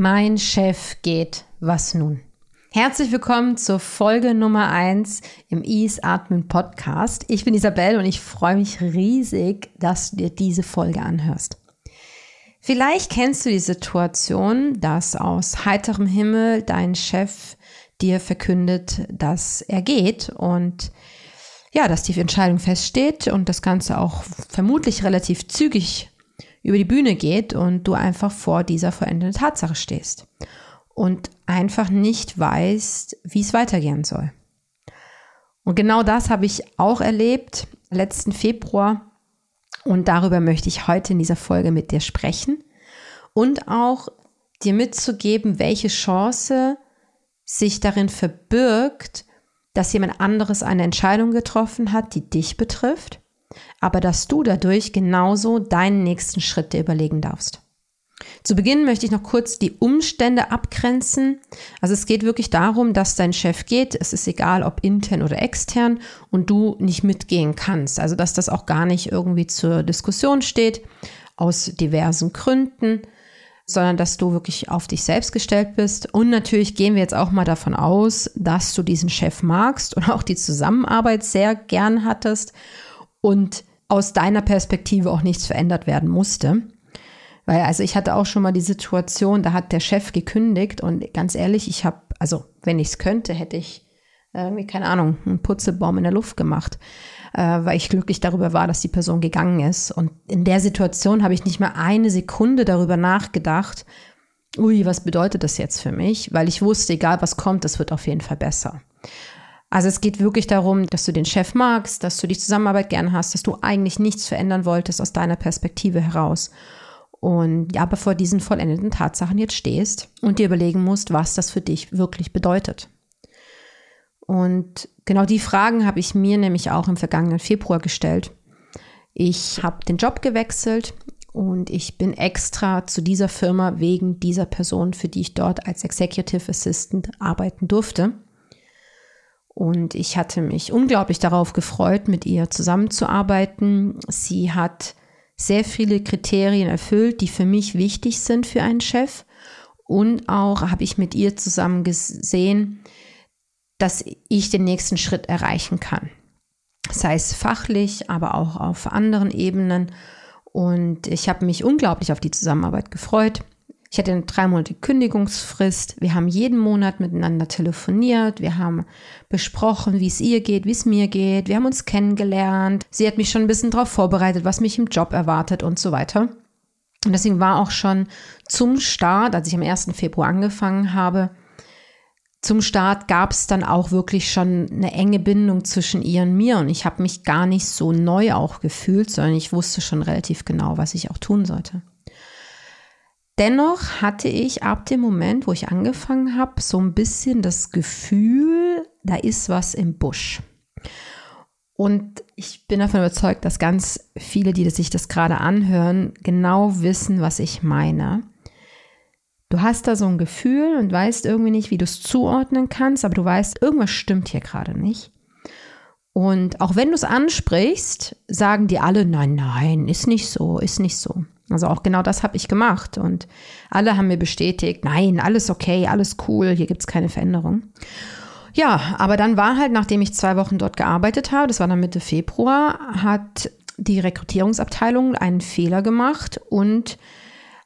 Mein Chef geht. Was nun? Herzlich willkommen zur Folge Nummer 1 im Ease Atmen Podcast. Ich bin Isabel und ich freue mich riesig, dass du dir diese Folge anhörst. Vielleicht kennst du die Situation, dass aus heiterem Himmel dein Chef dir verkündet, dass er geht und ja, dass die Entscheidung feststeht und das Ganze auch vermutlich relativ zügig über die Bühne geht und du einfach vor dieser veränderten Tatsache stehst und einfach nicht weißt, wie es weitergehen soll. Und genau das habe ich auch erlebt letzten Februar und darüber möchte ich heute in dieser Folge mit dir sprechen und auch dir mitzugeben, welche Chance sich darin verbirgt, dass jemand anderes eine Entscheidung getroffen hat, die dich betrifft aber dass du dadurch genauso deinen nächsten Schritt dir überlegen darfst. Zu Beginn möchte ich noch kurz die Umstände abgrenzen. Also es geht wirklich darum, dass dein Chef geht. Es ist egal, ob intern oder extern und du nicht mitgehen kannst. Also dass das auch gar nicht irgendwie zur Diskussion steht aus diversen Gründen, sondern dass du wirklich auf dich selbst gestellt bist. Und natürlich gehen wir jetzt auch mal davon aus, dass du diesen Chef magst und auch die Zusammenarbeit sehr gern hattest und aus deiner Perspektive auch nichts verändert werden musste. Weil, also ich hatte auch schon mal die Situation, da hat der Chef gekündigt und ganz ehrlich, ich habe, also wenn ich es könnte, hätte ich irgendwie, keine Ahnung, einen Putzebaum in der Luft gemacht, äh, weil ich glücklich darüber war, dass die Person gegangen ist. Und in der Situation habe ich nicht mal eine Sekunde darüber nachgedacht, ui, was bedeutet das jetzt für mich? Weil ich wusste, egal was kommt, es wird auf jeden Fall besser. Also es geht wirklich darum, dass du den Chef magst, dass du die Zusammenarbeit gern hast, dass du eigentlich nichts verändern wolltest aus deiner Perspektive heraus. Und ja, bevor diesen vollendeten Tatsachen jetzt stehst und dir überlegen musst, was das für dich wirklich bedeutet. Und genau die Fragen habe ich mir nämlich auch im vergangenen Februar gestellt. Ich habe den Job gewechselt und ich bin extra zu dieser Firma wegen dieser Person, für die ich dort als Executive Assistant arbeiten durfte. Und ich hatte mich unglaublich darauf gefreut, mit ihr zusammenzuarbeiten. Sie hat sehr viele Kriterien erfüllt, die für mich wichtig sind für einen Chef. Und auch habe ich mit ihr zusammen gesehen, dass ich den nächsten Schritt erreichen kann. Sei es fachlich, aber auch auf anderen Ebenen. Und ich habe mich unglaublich auf die Zusammenarbeit gefreut. Ich hatte eine dreimonatige Kündigungsfrist. Wir haben jeden Monat miteinander telefoniert. Wir haben besprochen, wie es ihr geht, wie es mir geht. Wir haben uns kennengelernt. Sie hat mich schon ein bisschen darauf vorbereitet, was mich im Job erwartet und so weiter. Und deswegen war auch schon zum Start, als ich am 1. Februar angefangen habe, zum Start gab es dann auch wirklich schon eine enge Bindung zwischen ihr und mir. Und ich habe mich gar nicht so neu auch gefühlt, sondern ich wusste schon relativ genau, was ich auch tun sollte. Dennoch hatte ich ab dem Moment, wo ich angefangen habe, so ein bisschen das Gefühl, da ist was im Busch. Und ich bin davon überzeugt, dass ganz viele, die sich das gerade anhören, genau wissen, was ich meine. Du hast da so ein Gefühl und weißt irgendwie nicht, wie du es zuordnen kannst, aber du weißt, irgendwas stimmt hier gerade nicht. Und auch wenn du es ansprichst, sagen die alle, nein, nein, ist nicht so, ist nicht so. Also auch genau das habe ich gemacht und alle haben mir bestätigt, nein, alles okay, alles cool, hier gibt es keine Veränderung. Ja, aber dann war halt, nachdem ich zwei Wochen dort gearbeitet habe, das war dann Mitte Februar, hat die Rekrutierungsabteilung einen Fehler gemacht und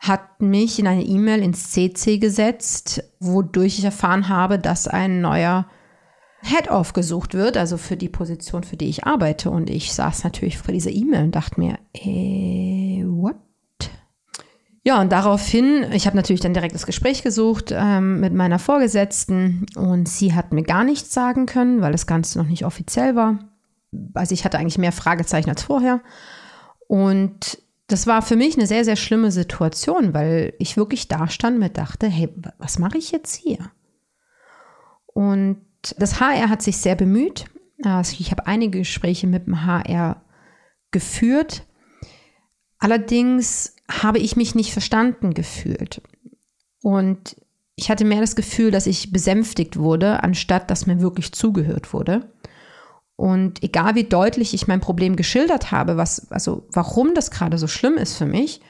hat mich in eine E-Mail ins CC gesetzt, wodurch ich erfahren habe, dass ein neuer Head-Off gesucht wird, also für die Position, für die ich arbeite. Und ich saß natürlich vor dieser E-Mail und dachte mir, äh, what? Ja, und daraufhin, ich habe natürlich dann direkt das Gespräch gesucht ähm, mit meiner Vorgesetzten und sie hat mir gar nichts sagen können, weil das Ganze noch nicht offiziell war. Also ich hatte eigentlich mehr Fragezeichen als vorher. Und das war für mich eine sehr, sehr schlimme Situation, weil ich wirklich da stand und mir dachte, hey, was mache ich jetzt hier? Und das HR hat sich sehr bemüht. Also ich habe einige Gespräche mit dem HR geführt. Allerdings habe ich mich nicht verstanden gefühlt. Und ich hatte mehr das Gefühl, dass ich besänftigt wurde, anstatt dass mir wirklich zugehört wurde. Und egal wie deutlich ich mein Problem geschildert habe, was, also warum das gerade so schlimm ist für mich,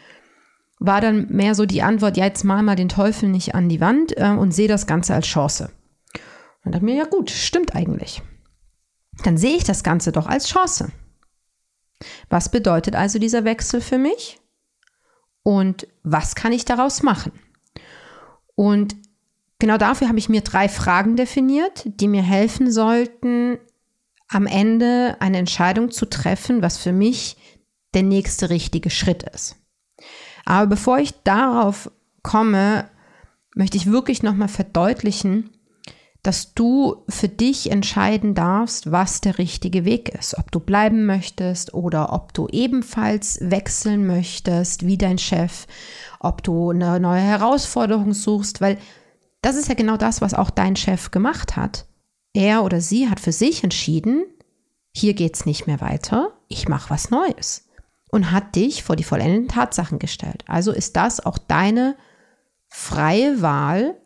war dann mehr so die Antwort, ja, jetzt mal mal den Teufel nicht an die Wand äh, und sehe das Ganze als Chance. Und dachte mir, ja gut, stimmt eigentlich. Dann sehe ich das Ganze doch als Chance. Was bedeutet also dieser Wechsel für mich? Und was kann ich daraus machen? Und genau dafür habe ich mir drei Fragen definiert, die mir helfen sollten, am Ende eine Entscheidung zu treffen, was für mich der nächste richtige Schritt ist. Aber bevor ich darauf komme, möchte ich wirklich nochmal verdeutlichen, dass du für dich entscheiden darfst, was der richtige Weg ist. Ob du bleiben möchtest oder ob du ebenfalls wechseln möchtest wie dein Chef, ob du eine neue Herausforderung suchst, weil das ist ja genau das, was auch dein Chef gemacht hat. Er oder sie hat für sich entschieden, hier geht's nicht mehr weiter, ich mache was Neues und hat dich vor die vollendeten Tatsachen gestellt. Also ist das auch deine freie Wahl,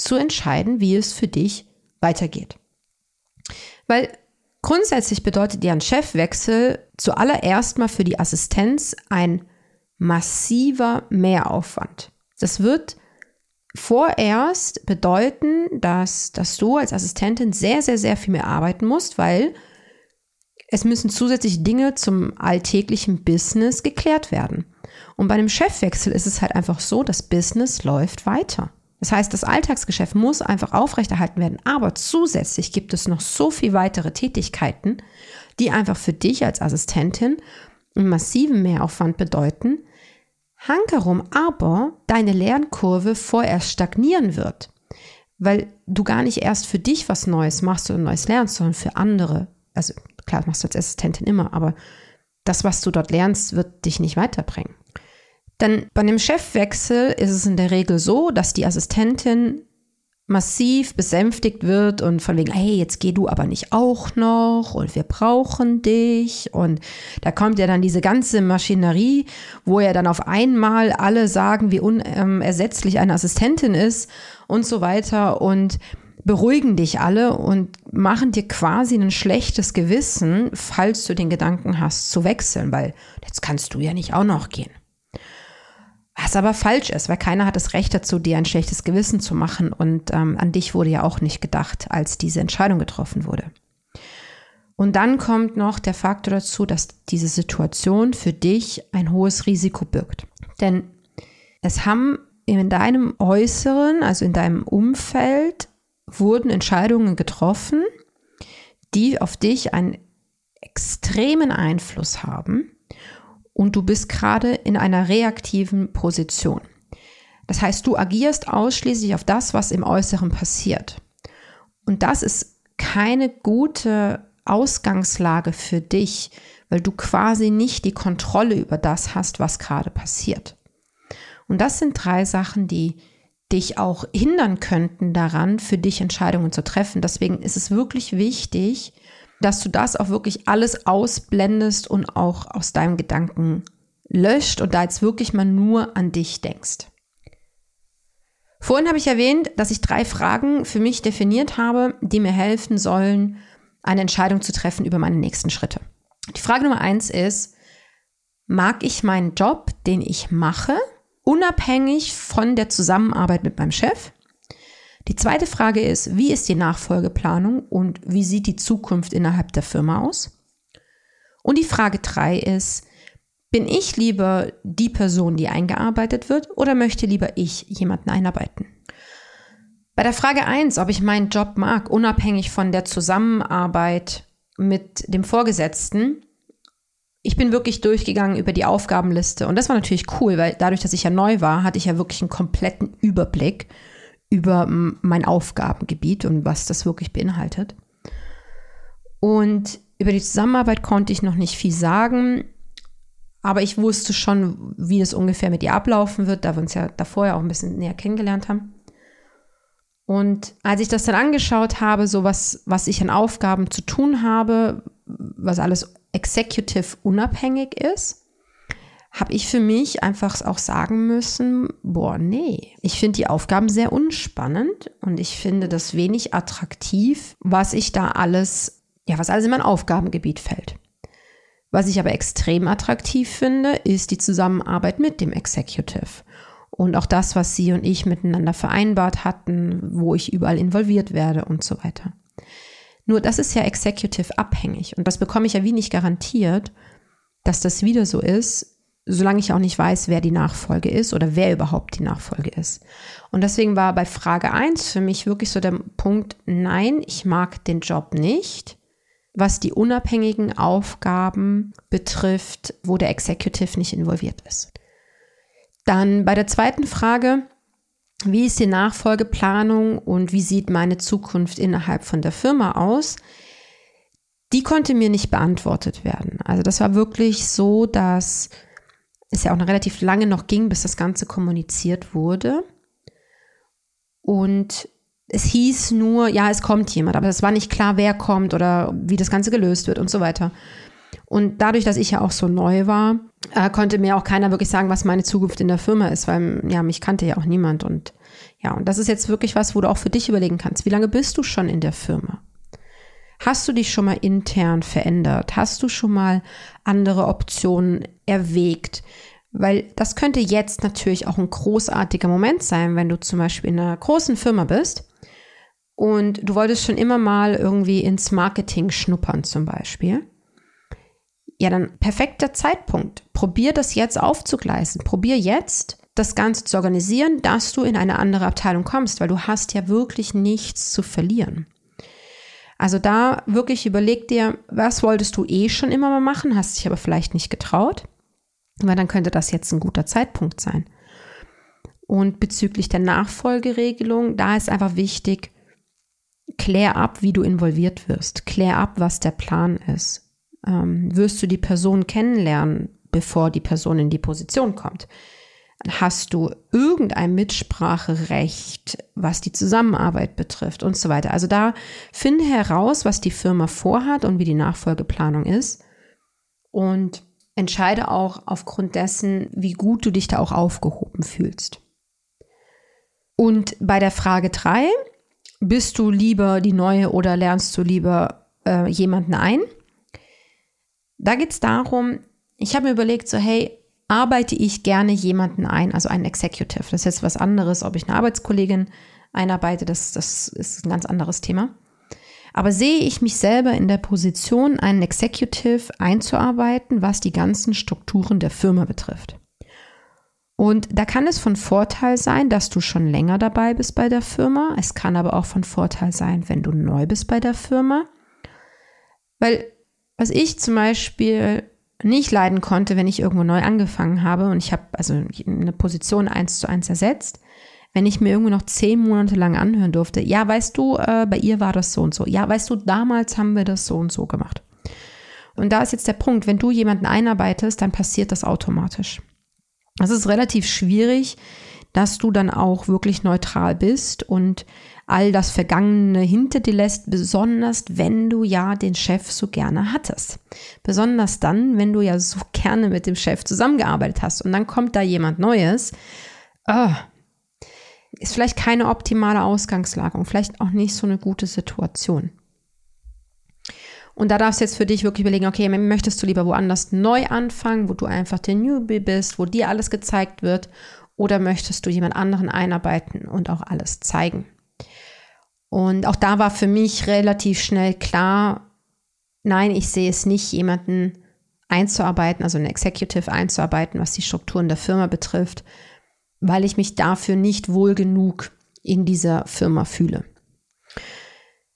zu entscheiden, wie es für dich weitergeht. Weil grundsätzlich bedeutet ja ein Chefwechsel zuallererst mal für die Assistenz ein massiver Mehraufwand. Das wird vorerst bedeuten, dass, dass du als Assistentin sehr, sehr, sehr viel mehr arbeiten musst, weil es müssen zusätzlich Dinge zum alltäglichen Business geklärt werden. Und bei einem Chefwechsel ist es halt einfach so, das Business läuft weiter. Das heißt, das Alltagsgeschäft muss einfach aufrechterhalten werden, aber zusätzlich gibt es noch so viel weitere Tätigkeiten, die einfach für dich als Assistentin einen massiven Mehraufwand bedeuten, hankerum aber deine Lernkurve vorerst stagnieren wird, weil du gar nicht erst für dich was Neues machst oder Neues lernst, sondern für andere. Also klar, machst du als Assistentin immer, aber das, was du dort lernst, wird dich nicht weiterbringen. Denn bei einem Chefwechsel ist es in der Regel so, dass die Assistentin massiv besänftigt wird und von wegen, hey, jetzt geh du aber nicht auch noch und wir brauchen dich. Und da kommt ja dann diese ganze Maschinerie, wo ja dann auf einmal alle sagen, wie unersetzlich eine Assistentin ist und so weiter und beruhigen dich alle und machen dir quasi ein schlechtes Gewissen, falls du den Gedanken hast zu wechseln, weil jetzt kannst du ja nicht auch noch gehen. Was aber falsch ist, weil keiner hat das Recht dazu, dir ein schlechtes Gewissen zu machen. Und ähm, an dich wurde ja auch nicht gedacht, als diese Entscheidung getroffen wurde. Und dann kommt noch der Faktor dazu, dass diese Situation für dich ein hohes Risiko birgt. Denn es haben in deinem Äußeren, also in deinem Umfeld, wurden Entscheidungen getroffen, die auf dich einen extremen Einfluss haben und du bist gerade in einer reaktiven Position. Das heißt, du agierst ausschließlich auf das, was im Äußeren passiert. Und das ist keine gute Ausgangslage für dich, weil du quasi nicht die Kontrolle über das hast, was gerade passiert. Und das sind drei Sachen, die dich auch hindern könnten daran, für dich Entscheidungen zu treffen. Deswegen ist es wirklich wichtig, dass du das auch wirklich alles ausblendest und auch aus deinem Gedanken löscht und da jetzt wirklich mal nur an dich denkst. Vorhin habe ich erwähnt, dass ich drei Fragen für mich definiert habe, die mir helfen sollen, eine Entscheidung zu treffen über meine nächsten Schritte. Die Frage Nummer eins ist, mag ich meinen Job, den ich mache, unabhängig von der Zusammenarbeit mit meinem Chef? Die zweite Frage ist, wie ist die Nachfolgeplanung und wie sieht die Zukunft innerhalb der Firma aus? Und die Frage drei ist, bin ich lieber die Person, die eingearbeitet wird oder möchte lieber ich jemanden einarbeiten? Bei der Frage eins, ob ich meinen Job mag, unabhängig von der Zusammenarbeit mit dem Vorgesetzten, ich bin wirklich durchgegangen über die Aufgabenliste und das war natürlich cool, weil dadurch, dass ich ja neu war, hatte ich ja wirklich einen kompletten Überblick über mein Aufgabengebiet und was das wirklich beinhaltet. Und Über die Zusammenarbeit konnte ich noch nicht viel sagen, aber ich wusste schon, wie es ungefähr mit ihr ablaufen wird, da wir uns ja davor ja auch ein bisschen näher kennengelernt haben. Und als ich das dann angeschaut habe, so was, was ich an Aufgaben zu tun habe, was alles executive unabhängig ist, habe ich für mich einfach auch sagen müssen, boah, nee, ich finde die Aufgaben sehr unspannend und ich finde das wenig attraktiv, was ich da alles, ja, was alles in mein Aufgabengebiet fällt. Was ich aber extrem attraktiv finde, ist die Zusammenarbeit mit dem Executive. Und auch das, was sie und ich miteinander vereinbart hatten, wo ich überall involviert werde und so weiter. Nur das ist ja executive abhängig und das bekomme ich ja wie nicht garantiert, dass das wieder so ist, solange ich auch nicht weiß, wer die Nachfolge ist oder wer überhaupt die Nachfolge ist. Und deswegen war bei Frage 1 für mich wirklich so der Punkt, nein, ich mag den Job nicht, was die unabhängigen Aufgaben betrifft, wo der Executive nicht involviert ist. Dann bei der zweiten Frage, wie ist die Nachfolgeplanung und wie sieht meine Zukunft innerhalb von der Firma aus? Die konnte mir nicht beantwortet werden. Also das war wirklich so, dass es ja auch noch relativ lange noch ging, bis das Ganze kommuniziert wurde. Und es hieß nur, ja, es kommt jemand, aber es war nicht klar, wer kommt oder wie das Ganze gelöst wird und so weiter. Und dadurch, dass ich ja auch so neu war, äh, konnte mir auch keiner wirklich sagen, was meine Zukunft in der Firma ist, weil ja, mich kannte ja auch niemand. Und ja, und das ist jetzt wirklich was, wo du auch für dich überlegen kannst. Wie lange bist du schon in der Firma? Hast du dich schon mal intern verändert? Hast du schon mal andere Optionen erwägt? Weil das könnte jetzt natürlich auch ein großartiger Moment sein, wenn du zum Beispiel in einer großen Firma bist und du wolltest schon immer mal irgendwie ins Marketing schnuppern zum Beispiel. Ja, dann perfekter Zeitpunkt. Probier das jetzt aufzugleisen. Probier jetzt das Ganze zu organisieren, dass du in eine andere Abteilung kommst, weil du hast ja wirklich nichts zu verlieren. Also da wirklich überleg dir, was wolltest du eh schon immer mal machen, hast dich aber vielleicht nicht getraut, weil dann könnte das jetzt ein guter Zeitpunkt sein. Und bezüglich der Nachfolgeregelung, da ist einfach wichtig, klär ab, wie du involviert wirst. Klär ab, was der Plan ist. Ähm, wirst du die Person kennenlernen, bevor die Person in die Position kommt? Hast du irgendein Mitspracherecht, was die Zusammenarbeit betrifft und so weiter. Also da finde heraus, was die Firma vorhat und wie die Nachfolgeplanung ist und entscheide auch aufgrund dessen, wie gut du dich da auch aufgehoben fühlst. Und bei der Frage drei bist du lieber die neue oder lernst du lieber äh, jemanden ein? Da geht es darum, ich habe mir überlegt, so hey, arbeite ich gerne jemanden ein, also einen Executive. Das ist jetzt was anderes, ob ich eine Arbeitskollegin einarbeite, das, das ist ein ganz anderes Thema. Aber sehe ich mich selber in der Position, einen Executive einzuarbeiten, was die ganzen Strukturen der Firma betrifft? Und da kann es von Vorteil sein, dass du schon länger dabei bist bei der Firma. Es kann aber auch von Vorteil sein, wenn du neu bist bei der Firma. Weil was ich zum Beispiel nicht leiden konnte, wenn ich irgendwo neu angefangen habe und ich habe also eine Position eins zu eins ersetzt, wenn ich mir irgendwo noch zehn Monate lang anhören durfte, ja, weißt du, äh, bei ihr war das so und so. Ja, weißt du, damals haben wir das so und so gemacht. Und da ist jetzt der Punkt, wenn du jemanden einarbeitest, dann passiert das automatisch. Das ist relativ schwierig, dass du dann auch wirklich neutral bist und all das Vergangene hinter dir lässt, besonders wenn du ja den Chef so gerne hattest. Besonders dann, wenn du ja so gerne mit dem Chef zusammengearbeitet hast und dann kommt da jemand Neues. Oh, ist vielleicht keine optimale Ausgangslage vielleicht auch nicht so eine gute Situation. Und da darfst du jetzt für dich wirklich überlegen, okay, möchtest du lieber woanders neu anfangen, wo du einfach der Newbie bist, wo dir alles gezeigt wird, oder möchtest du jemand anderen einarbeiten und auch alles zeigen? Und auch da war für mich relativ schnell klar, nein, ich sehe es nicht, jemanden einzuarbeiten, also ein Executive einzuarbeiten, was die Strukturen der Firma betrifft, weil ich mich dafür nicht wohl genug in dieser Firma fühle.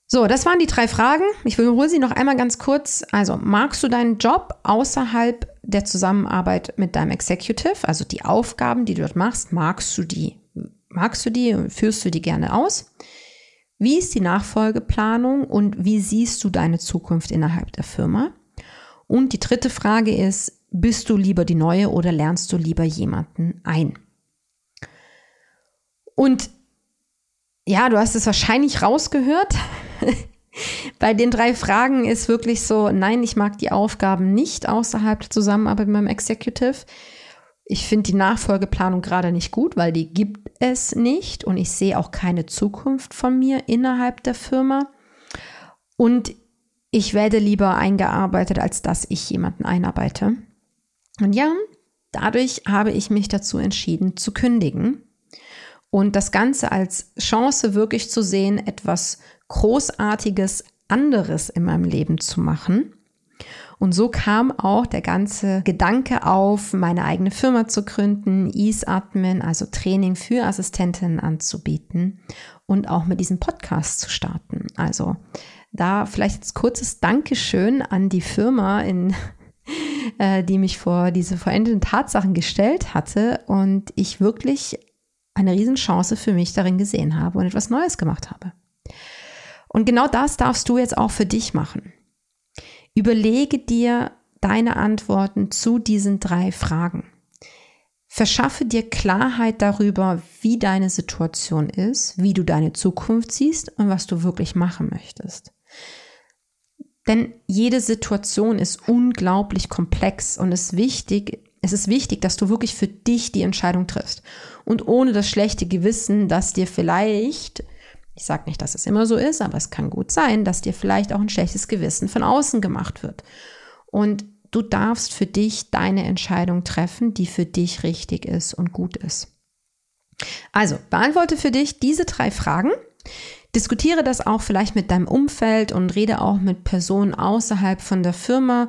So, das waren die drei Fragen. Ich wiederhole sie noch einmal ganz kurz. Also, magst du deinen Job außerhalb der Zusammenarbeit mit deinem Executive, also die Aufgaben, die du dort machst, magst du die? Magst du die? Führst du die gerne aus? Wie ist die Nachfolgeplanung und wie siehst du deine Zukunft innerhalb der Firma? Und die dritte Frage ist, bist du lieber die Neue oder lernst du lieber jemanden ein? Und ja, du hast es wahrscheinlich rausgehört. Bei den drei Fragen ist wirklich so, nein, ich mag die Aufgaben nicht außerhalb der Zusammenarbeit mit meinem Executive. Ich finde die Nachfolgeplanung gerade nicht gut, weil die gibt es nicht und ich sehe auch keine Zukunft von mir innerhalb der Firma. Und ich werde lieber eingearbeitet, als dass ich jemanden einarbeite. Und ja, dadurch habe ich mich dazu entschieden zu kündigen und das Ganze als Chance wirklich zu sehen, etwas Großartiges anderes in meinem Leben zu machen. Und so kam auch der ganze Gedanke auf, meine eigene Firma zu gründen, Ease Admin, also Training für Assistentinnen anzubieten und auch mit diesem Podcast zu starten. Also da vielleicht jetzt kurzes Dankeschön an die Firma, in, äh, die mich vor diese verendeten Tatsachen gestellt hatte und ich wirklich eine Riesenchance für mich darin gesehen habe und etwas Neues gemacht habe. Und genau das darfst du jetzt auch für dich machen. Überlege dir deine Antworten zu diesen drei Fragen. Verschaffe dir Klarheit darüber, wie deine Situation ist, wie du deine Zukunft siehst und was du wirklich machen möchtest. Denn jede Situation ist unglaublich komplex und ist wichtig, es ist wichtig, dass du wirklich für dich die Entscheidung triffst. Und ohne das schlechte Gewissen, dass dir vielleicht, ich sage nicht, dass es immer so ist, aber es kann gut sein, dass dir vielleicht auch ein schlechtes Gewissen von außen gemacht wird. Und du darfst für dich deine Entscheidung treffen, die für dich richtig ist und gut ist. Also, beantworte für dich diese drei Fragen. Diskutiere das auch vielleicht mit deinem Umfeld und rede auch mit Personen außerhalb von der Firma.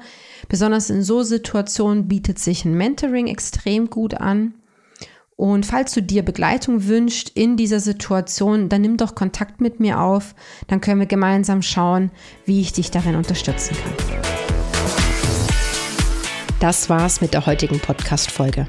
Besonders in so Situationen bietet sich ein Mentoring extrem gut an. Und falls du dir Begleitung wünschst in dieser Situation, dann nimm doch Kontakt mit mir auf. Dann können wir gemeinsam schauen, wie ich dich darin unterstützen kann. Das war's mit der heutigen Podcast-Folge.